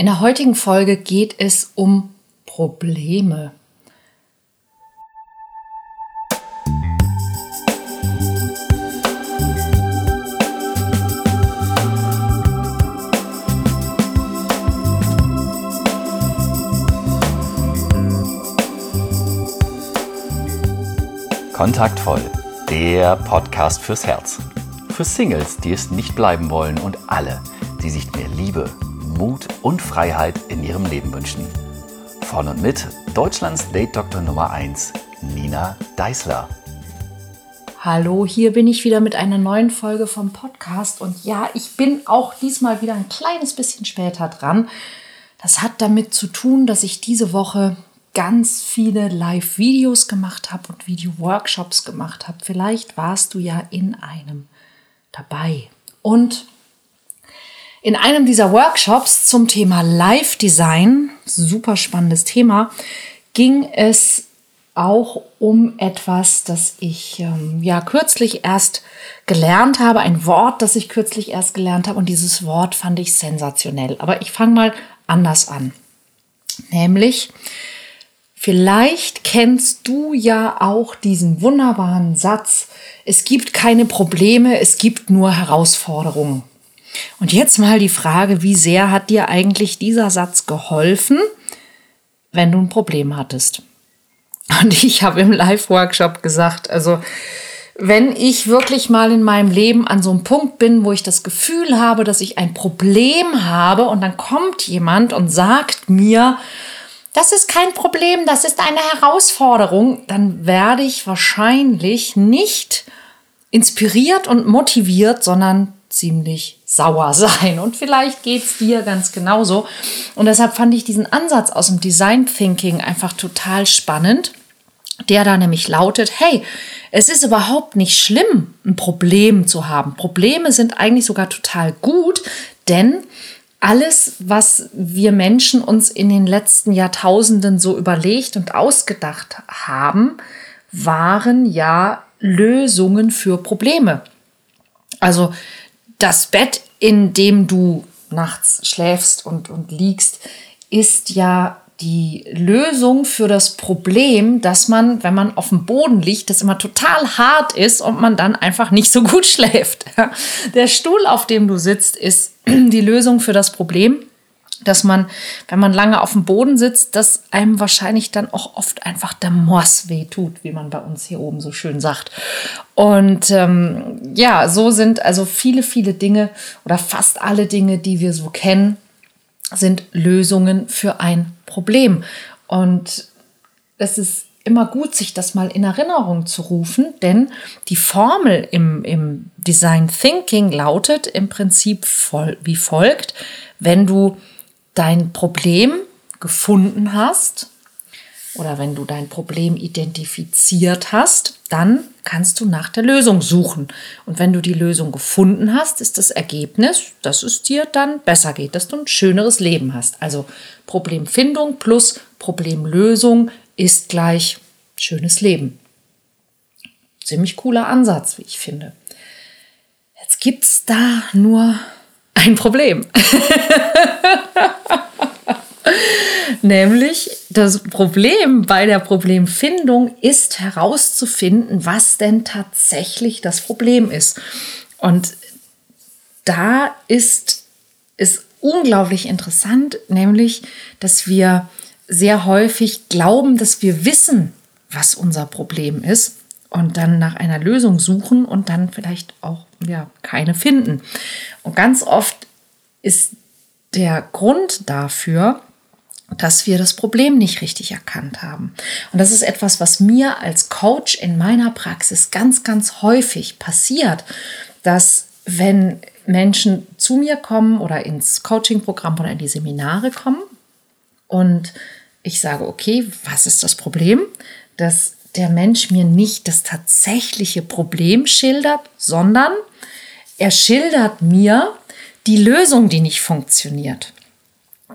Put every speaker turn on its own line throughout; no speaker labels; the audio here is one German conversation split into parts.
In der heutigen Folge geht es um Probleme.
Kontaktvoll, der Podcast fürs Herz. Für Singles, die es nicht bleiben wollen und alle, die sich mehr Liebe, Mut und Freiheit in ihrem Leben wünschen. Von und mit Deutschlands Date-Doktor Nummer 1, Nina Deißler.
Hallo, hier bin ich wieder mit einer neuen Folge vom Podcast und ja, ich bin auch diesmal wieder ein kleines bisschen später dran. Das hat damit zu tun, dass ich diese Woche ganz viele Live-Videos gemacht habe und Video-Workshops gemacht habe. Vielleicht warst du ja in einem dabei. Und in einem dieser Workshops zum Thema Live-Design, super spannendes Thema, ging es auch um etwas, das ich ähm, ja kürzlich erst gelernt habe, ein Wort, das ich kürzlich erst gelernt habe und dieses Wort fand ich sensationell. Aber ich fange mal anders an. Nämlich Vielleicht kennst du ja auch diesen wunderbaren Satz, es gibt keine Probleme, es gibt nur Herausforderungen. Und jetzt mal die Frage, wie sehr hat dir eigentlich dieser Satz geholfen, wenn du ein Problem hattest? Und ich habe im Live-Workshop gesagt, also wenn ich wirklich mal in meinem Leben an so einem Punkt bin, wo ich das Gefühl habe, dass ich ein Problem habe und dann kommt jemand und sagt mir, das ist kein Problem, das ist eine Herausforderung, dann werde ich wahrscheinlich nicht inspiriert und motiviert, sondern ziemlich sauer sein. Und vielleicht geht es dir ganz genauso. Und deshalb fand ich diesen Ansatz aus dem Design Thinking einfach total spannend, der da nämlich lautet, hey, es ist überhaupt nicht schlimm, ein Problem zu haben. Probleme sind eigentlich sogar total gut, denn alles, was wir Menschen uns in den letzten Jahrtausenden so überlegt und ausgedacht haben, waren ja Lösungen für Probleme. Also das Bett, in dem du nachts schläfst und, und liegst, ist ja die Lösung für das Problem, dass man, wenn man auf dem Boden liegt, das immer total hart ist und man dann einfach nicht so gut schläft. Der Stuhl, auf dem du sitzt, ist die Lösung für das Problem, dass man, wenn man lange auf dem Boden sitzt, dass einem wahrscheinlich dann auch oft einfach der Moss weh tut, wie man bei uns hier oben so schön sagt. Und ähm, ja, so sind also viele, viele Dinge oder fast alle Dinge, die wir so kennen, sind Lösungen für ein Problem. Und es ist immer gut, sich das mal in Erinnerung zu rufen, denn die Formel im, im Design Thinking lautet im Prinzip voll, wie folgt. Wenn du dein Problem gefunden hast, oder wenn du dein Problem identifiziert hast, dann kannst du nach der Lösung suchen. Und wenn du die Lösung gefunden hast, ist das Ergebnis, dass es dir dann besser geht, dass du ein schöneres Leben hast. Also Problemfindung plus Problemlösung ist gleich schönes Leben. Ziemlich cooler Ansatz, wie ich finde. Jetzt gibt es da nur ein Problem. Nämlich das Problem bei der Problemfindung ist herauszufinden, was denn tatsächlich das Problem ist. Und da ist es unglaublich interessant, nämlich, dass wir sehr häufig glauben, dass wir wissen, was unser Problem ist und dann nach einer Lösung suchen und dann vielleicht auch ja, keine finden. Und ganz oft ist der Grund dafür, dass wir das Problem nicht richtig erkannt haben. Und das ist etwas, was mir als Coach in meiner Praxis ganz, ganz häufig passiert, dass wenn Menschen zu mir kommen oder ins Coaching-Programm oder in die Seminare kommen und ich sage, okay, was ist das Problem? Dass der Mensch mir nicht das tatsächliche Problem schildert, sondern er schildert mir die Lösung, die nicht funktioniert.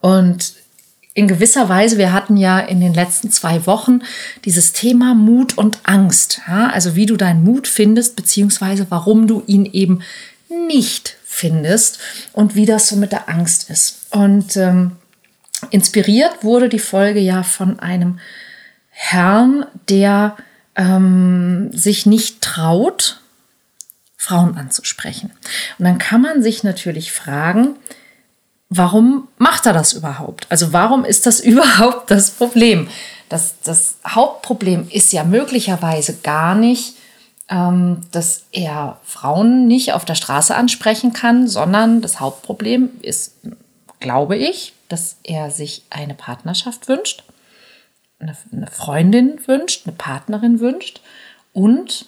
Und in gewisser Weise, wir hatten ja in den letzten zwei Wochen dieses Thema Mut und Angst. Ja? Also wie du deinen Mut findest, beziehungsweise warum du ihn eben nicht findest und wie das so mit der Angst ist. Und ähm, Inspiriert wurde die Folge ja von einem Herrn, der ähm, sich nicht traut, Frauen anzusprechen. Und dann kann man sich natürlich fragen, warum macht er das überhaupt? Also warum ist das überhaupt das Problem? Das, das Hauptproblem ist ja möglicherweise gar nicht, ähm, dass er Frauen nicht auf der Straße ansprechen kann, sondern das Hauptproblem ist, glaube ich, dass er sich eine Partnerschaft wünscht, eine, Freundin wünscht, eine Partnerin wünscht und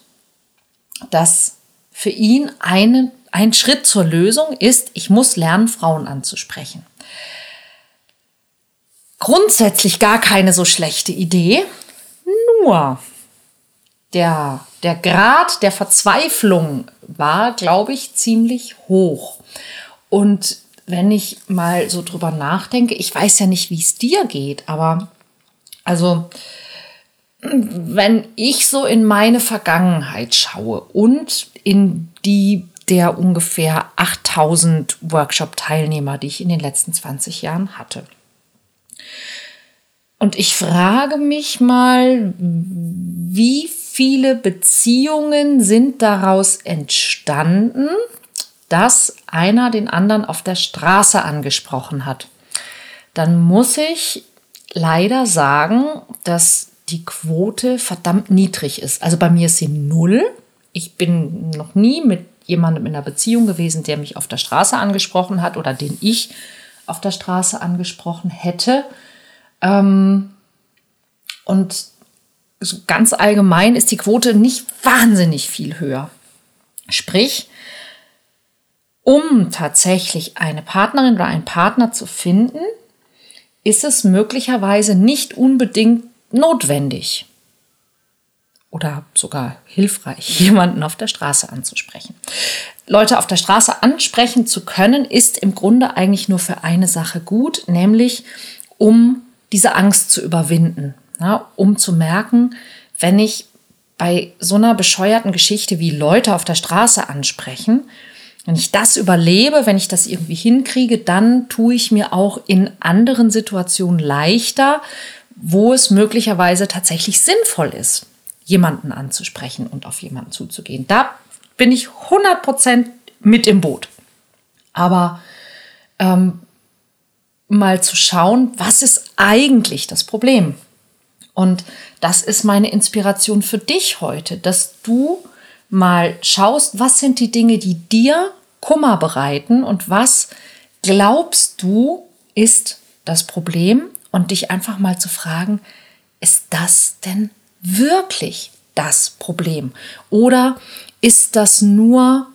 dass für ihn eine, ein Schritt zur Lösung ist, ich muss lernen, Frauen anzusprechen. Grundsätzlich gar keine so schlechte Idee, nur der, der Grad der Verzweiflung war, glaube ich, ziemlich hoch. Und wenn ich mal so drüber nachdenke, ich weiß ja nicht, wie es dir geht, aber also wenn ich so in meine Vergangenheit schaue und in die der ungefähr 8000 Workshop-Teilnehmer, die ich in den letzten 20 Jahren hatte. Und ich frage mich mal, wie viele Beziehungen sind daraus entstanden, dass einer den anderen auf der Straße angesprochen hat. Dann muss ich leider sagen, dass die Quote verdammt niedrig ist. Also bei mir ist sie null. Ich bin noch nie mit jemandem in einer Beziehung gewesen, der mich auf der Straße angesprochen hat oder den ich auf der Straße angesprochen hätte. Ähm, und so ganz allgemein ist die Quote nicht wahnsinnig viel höher. Sprich, um tatsächlich eine Partnerin oder einen Partner zu finden, ist es möglicherweise nicht unbedingt notwendig oder sogar hilfreich, jemanden auf der Straße anzusprechen. Leute auf der Straße ansprechen zu können, ist im Grunde eigentlich nur für eine Sache gut, nämlich um diese Angst zu überwinden, ja, um zu merken, wenn ich bei so einer bescheuerten Geschichte wie Leute auf der Straße ansprechen, wenn ich das überlebe, wenn ich das irgendwie hinkriege, dann tue ich mir auch in anderen Situationen leichter, wo es möglicherweise tatsächlich sinnvoll ist, jemanden anzusprechen und auf jemanden zuzugehen. Da bin ich 100% mit im Boot. Aber ähm, mal zu schauen, was ist eigentlich das Problem? Und das ist meine Inspiration für dich heute, dass du mal schaust, was sind die Dinge, die dir Kummer bereiten und was glaubst du ist das Problem und dich einfach mal zu fragen, ist das denn wirklich das Problem? Oder ist das nur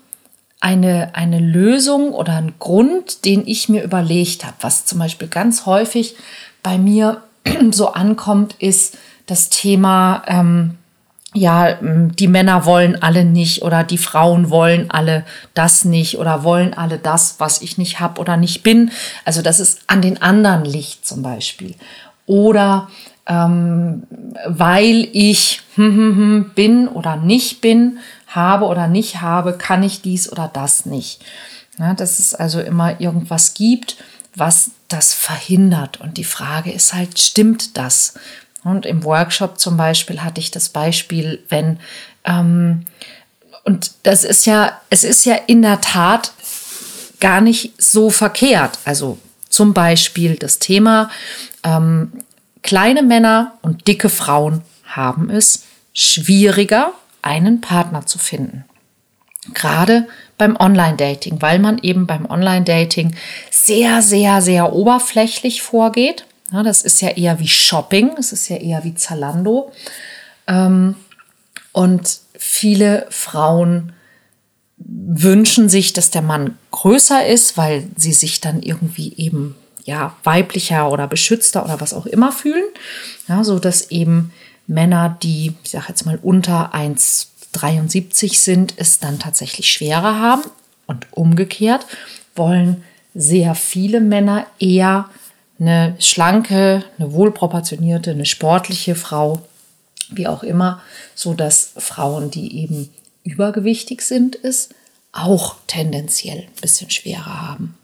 eine, eine Lösung oder ein Grund, den ich mir überlegt habe? Was zum Beispiel ganz häufig bei mir so ankommt, ist das Thema, ähm, ja, die Männer wollen alle nicht oder die Frauen wollen alle das nicht oder wollen alle das, was ich nicht habe oder nicht bin. Also dass es an den anderen liegt zum Beispiel. Oder ähm, weil ich bin oder nicht bin, habe oder nicht habe, kann ich dies oder das nicht. Ja, dass es also immer irgendwas gibt, was das verhindert. Und die Frage ist halt, stimmt das? Und im Workshop zum Beispiel hatte ich das Beispiel, wenn, ähm, und das ist ja, es ist ja in der Tat gar nicht so verkehrt. Also zum Beispiel das Thema, ähm, kleine Männer und dicke Frauen haben es schwieriger, einen Partner zu finden. Gerade beim Online-Dating, weil man eben beim Online-Dating sehr, sehr, sehr oberflächlich vorgeht. Ja, das ist ja eher wie Shopping, das ist ja eher wie Zalando. Ähm, und viele Frauen wünschen sich, dass der Mann größer ist, weil sie sich dann irgendwie eben ja weiblicher oder beschützter oder was auch immer fühlen. Ja, so dass eben Männer, die, ich sage jetzt mal, unter 1,73 sind, es dann tatsächlich schwerer haben. Und umgekehrt wollen sehr viele Männer eher eine schlanke, eine wohlproportionierte, eine sportliche Frau, wie auch immer, so dass Frauen, die eben übergewichtig sind, es auch tendenziell ein bisschen schwerer haben.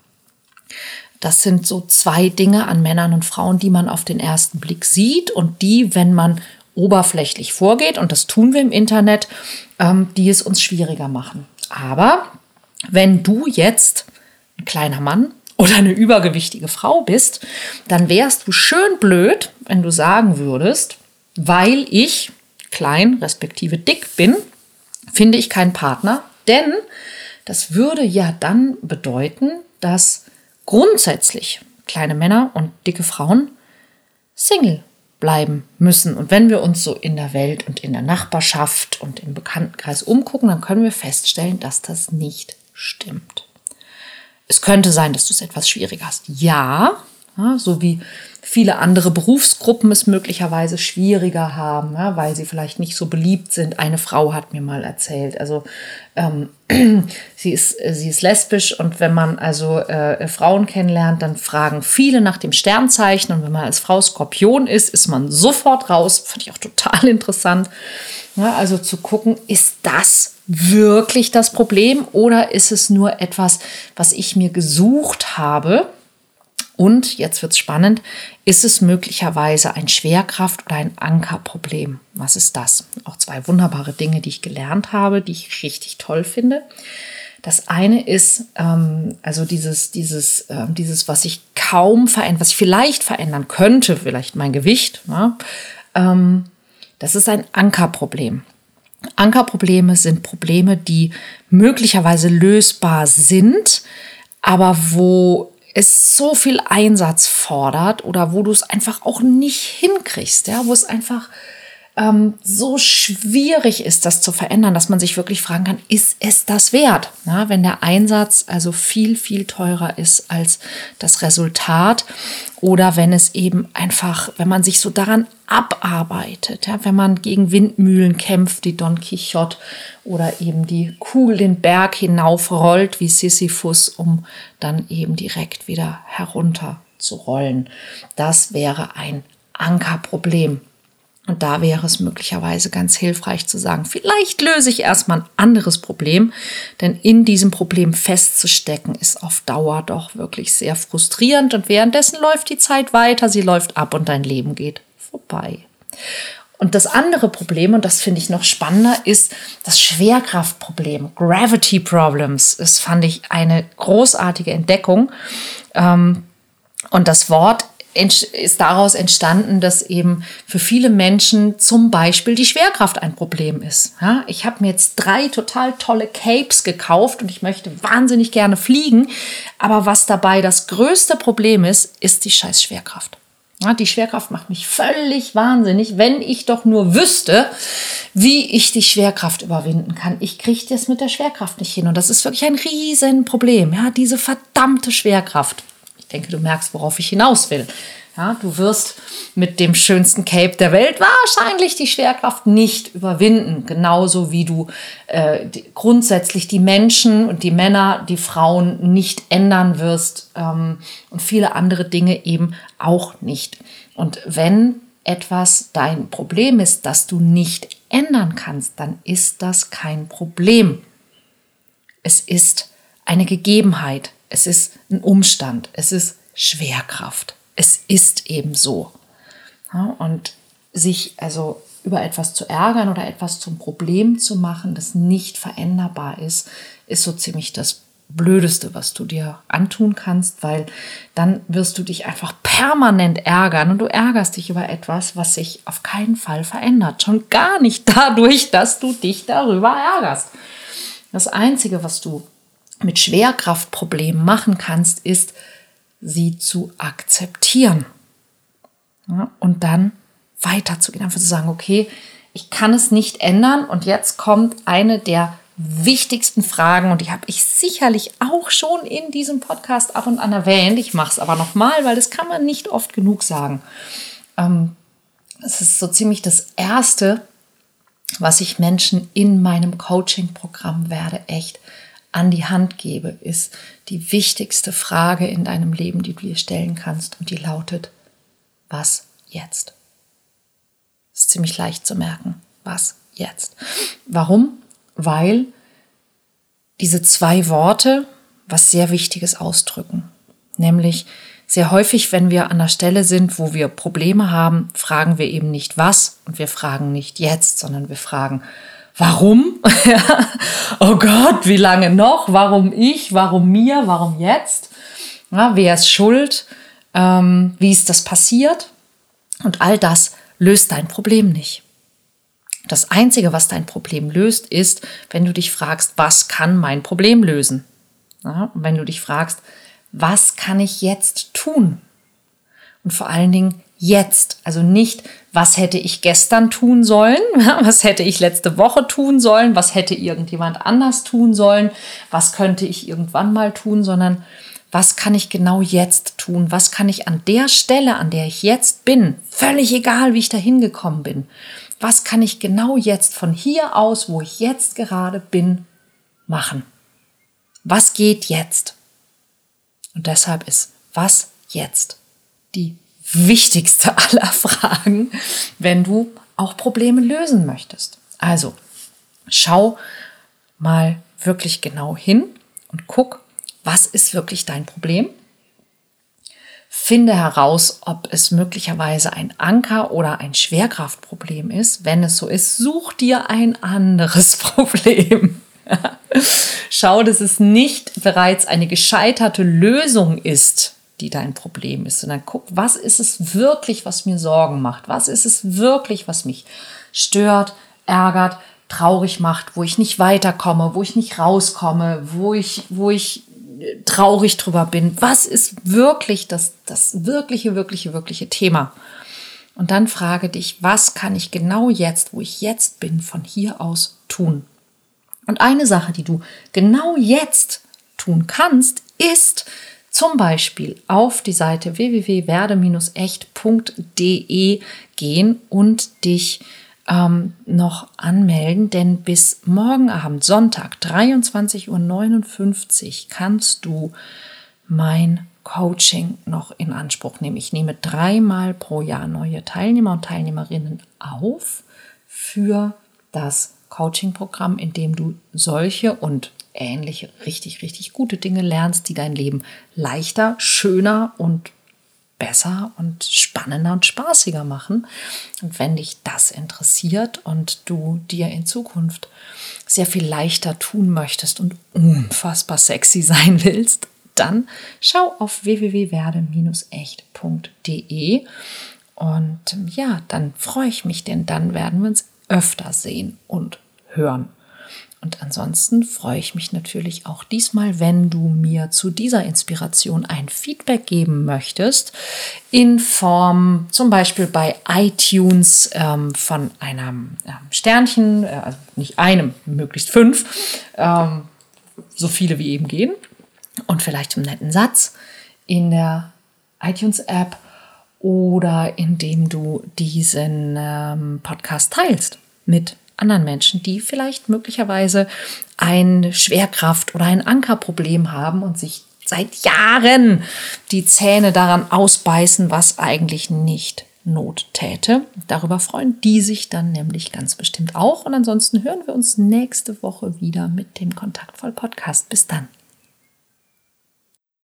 Das sind so zwei Dinge an Männern und Frauen, die man auf den ersten Blick sieht und die, wenn man oberflächlich vorgeht, und das tun wir im Internet, ähm, die es uns schwieriger machen. Aber wenn du jetzt ein kleiner Mann oder eine übergewichtige Frau bist, dann wärst du schön blöd, wenn du sagen würdest, weil ich klein respektive dick bin, finde ich keinen Partner, denn das würde ja dann bedeuten, dass grundsätzlich kleine Männer und dicke Frauen Single bleiben müssen. Und wenn wir uns so in der Welt und in der Nachbarschaft und im Bekanntenkreis umgucken, dann können wir feststellen, dass das nicht stimmt. Es könnte sein, dass du es etwas schwieriger hast. Ja, so wie viele andere Berufsgruppen es möglicherweise schwieriger haben, ja, weil sie vielleicht nicht so beliebt sind. Eine Frau hat mir mal erzählt, also ähm, sie, ist, sie ist lesbisch und wenn man also äh, Frauen kennenlernt, dann fragen viele nach dem Sternzeichen und wenn man als Frau Skorpion ist, ist man sofort raus. Fand ich auch total interessant. Ja, also zu gucken, ist das wirklich das Problem oder ist es nur etwas, was ich mir gesucht habe? Und jetzt wird es spannend, ist es möglicherweise ein Schwerkraft- oder ein Ankerproblem? Was ist das? Auch zwei wunderbare Dinge, die ich gelernt habe, die ich richtig toll finde. Das eine ist ähm, also dieses, dieses, äh, dieses, was ich kaum verändern, was ich vielleicht verändern könnte, vielleicht mein Gewicht. Ne? Ähm, das ist ein Ankerproblem. Ankerprobleme sind Probleme, die möglicherweise lösbar sind, aber wo es so viel Einsatz fordert oder wo du es einfach auch nicht hinkriegst, ja, wo es einfach ähm, so schwierig ist, das zu verändern, dass man sich wirklich fragen kann, ist es das wert? Ja, wenn der Einsatz also viel, viel teurer ist als das Resultat oder wenn es eben einfach, wenn man sich so daran abarbeitet, ja, wenn man gegen Windmühlen kämpft, die Don Quixote oder eben die Kugel den Berg hinaufrollt wie Sisyphus, um dann eben direkt wieder herunter zu rollen. Das wäre ein Ankerproblem. Und da wäre es möglicherweise ganz hilfreich zu sagen, vielleicht löse ich erstmal ein anderes Problem, denn in diesem Problem festzustecken ist auf Dauer doch wirklich sehr frustrierend und währenddessen läuft die Zeit weiter, sie läuft ab und dein Leben geht vorbei. Und das andere Problem, und das finde ich noch spannender, ist das Schwerkraftproblem, Gravity Problems. Das fand ich eine großartige Entdeckung. Ähm, und das Wort ist daraus entstanden, dass eben für viele Menschen zum Beispiel die Schwerkraft ein Problem ist. Ja, ich habe mir jetzt drei total tolle Capes gekauft und ich möchte wahnsinnig gerne fliegen, aber was dabei das größte Problem ist, ist die scheiß Schwerkraft. Ja, die Schwerkraft macht mich völlig wahnsinnig, wenn ich doch nur wüsste, wie ich die Schwerkraft überwinden kann. Ich kriege das mit der Schwerkraft nicht hin und das ist wirklich ein Riesenproblem. Ja, diese verdammte Schwerkraft denke, du merkst, worauf ich hinaus will. Ja, du wirst mit dem schönsten Cape der Welt wahrscheinlich die Schwerkraft nicht überwinden. Genauso wie du äh, die, grundsätzlich die Menschen und die Männer, die Frauen nicht ändern wirst ähm, und viele andere Dinge eben auch nicht. Und wenn etwas dein Problem ist, das du nicht ändern kannst, dann ist das kein Problem. Es ist eine Gegebenheit, es ist ein Umstand, es ist Schwerkraft. Es ist eben so. Ja, und sich also über etwas zu ärgern oder etwas zum Problem zu machen, das nicht veränderbar ist, ist so ziemlich das Blödeste, was du dir antun kannst, weil dann wirst du dich einfach permanent ärgern und du ärgerst dich über etwas, was sich auf keinen Fall verändert. Schon gar nicht dadurch, dass du dich darüber ärgerst. Das Einzige, was du mit Schwerkraftproblemen machen kannst, ist, sie zu akzeptieren. Ja, und dann weiterzugehen, einfach zu sagen, okay, ich kann es nicht ändern. Und jetzt kommt eine der wichtigsten Fragen und die habe ich sicherlich auch schon in diesem Podcast ab und an erwähnt. Ich mache es aber nochmal, weil das kann man nicht oft genug sagen. Ähm, es ist so ziemlich das Erste, was ich Menschen in meinem Coaching-Programm werde echt an die Hand gebe, ist die wichtigste Frage in deinem Leben, die du dir stellen kannst. Und die lautet, was jetzt? Ist ziemlich leicht zu merken. Was jetzt? Warum? Weil diese zwei Worte was sehr Wichtiges ausdrücken. Nämlich sehr häufig, wenn wir an der Stelle sind, wo wir Probleme haben, fragen wir eben nicht was und wir fragen nicht jetzt, sondern wir fragen, warum? oh Gott, wie lange noch? Warum ich? Warum mir? Warum jetzt? Ja, wer ist schuld? Ähm, wie ist das passiert? Und all das löst dein Problem nicht. Das Einzige, was dein Problem löst, ist, wenn du dich fragst, was kann mein Problem lösen? Ja, und wenn du dich fragst, was kann ich jetzt tun? Und vor allen Dingen jetzt. Also nicht, was hätte ich gestern tun sollen, was hätte ich letzte Woche tun sollen, was hätte irgendjemand anders tun sollen, was könnte ich irgendwann mal tun, sondern was kann ich genau jetzt tun? Was kann ich an der Stelle, an der ich jetzt bin, völlig egal, wie ich da hingekommen bin, was kann ich genau jetzt von hier aus, wo ich jetzt gerade bin, machen? Was geht jetzt? Und deshalb ist was jetzt die wichtigste aller Fragen, wenn du auch Probleme lösen möchtest. Also schau mal wirklich genau hin und guck, was ist wirklich dein Problem? Finde heraus, ob es möglicherweise ein Anker oder ein Schwerkraftproblem ist. Wenn es so ist, such dir ein anderes Problem. Schau, dass es nicht bereits eine gescheiterte Lösung ist, die dein Problem ist, sondern guck, was ist es wirklich, was mir Sorgen macht? Was ist es wirklich, was mich stört, ärgert, traurig macht, wo ich nicht weiterkomme, wo ich nicht rauskomme, wo ich, wo ich traurig drüber bin. Was ist wirklich das, das wirkliche, wirkliche, wirkliche Thema? Und dann frage dich, was kann ich genau jetzt, wo ich jetzt bin, von hier aus tun? Und eine Sache, die du genau jetzt tun kannst, ist zum Beispiel auf die Seite www.werde-echt.de gehen und dich ähm, noch anmelden, denn bis morgen Abend, Sonntag, 23.59 Uhr, kannst du mein Coaching noch in Anspruch nehmen. Ich nehme dreimal pro Jahr neue Teilnehmer und Teilnehmerinnen auf für das Coaching-Programm, in dem du solche und ähnliche richtig, richtig gute Dinge lernst, die dein Leben leichter, schöner und besser und spannender und spaßiger machen. Und wenn dich das interessiert und du dir in Zukunft sehr viel leichter tun möchtest und unfassbar sexy sein willst, dann schau auf www.werde-echt.de und ja, dann freue ich mich, denn dann werden wir uns öfter sehen und hören. Und ansonsten freue ich mich natürlich auch diesmal, wenn du mir zu dieser Inspiration ein Feedback geben möchtest, in Form zum Beispiel bei iTunes ähm, von einem ähm, Sternchen, äh, also nicht einem, möglichst fünf, ähm, so viele wie eben gehen, und vielleicht einen netten Satz in der iTunes-App oder indem du diesen ähm, Podcast teilst mit anderen Menschen, die vielleicht möglicherweise ein Schwerkraft- oder ein Ankerproblem haben und sich seit Jahren die Zähne daran ausbeißen, was eigentlich nicht Not täte. Darüber freuen die sich dann nämlich ganz bestimmt auch. Und ansonsten hören wir uns nächste Woche wieder mit dem Kontaktvoll Podcast. Bis dann.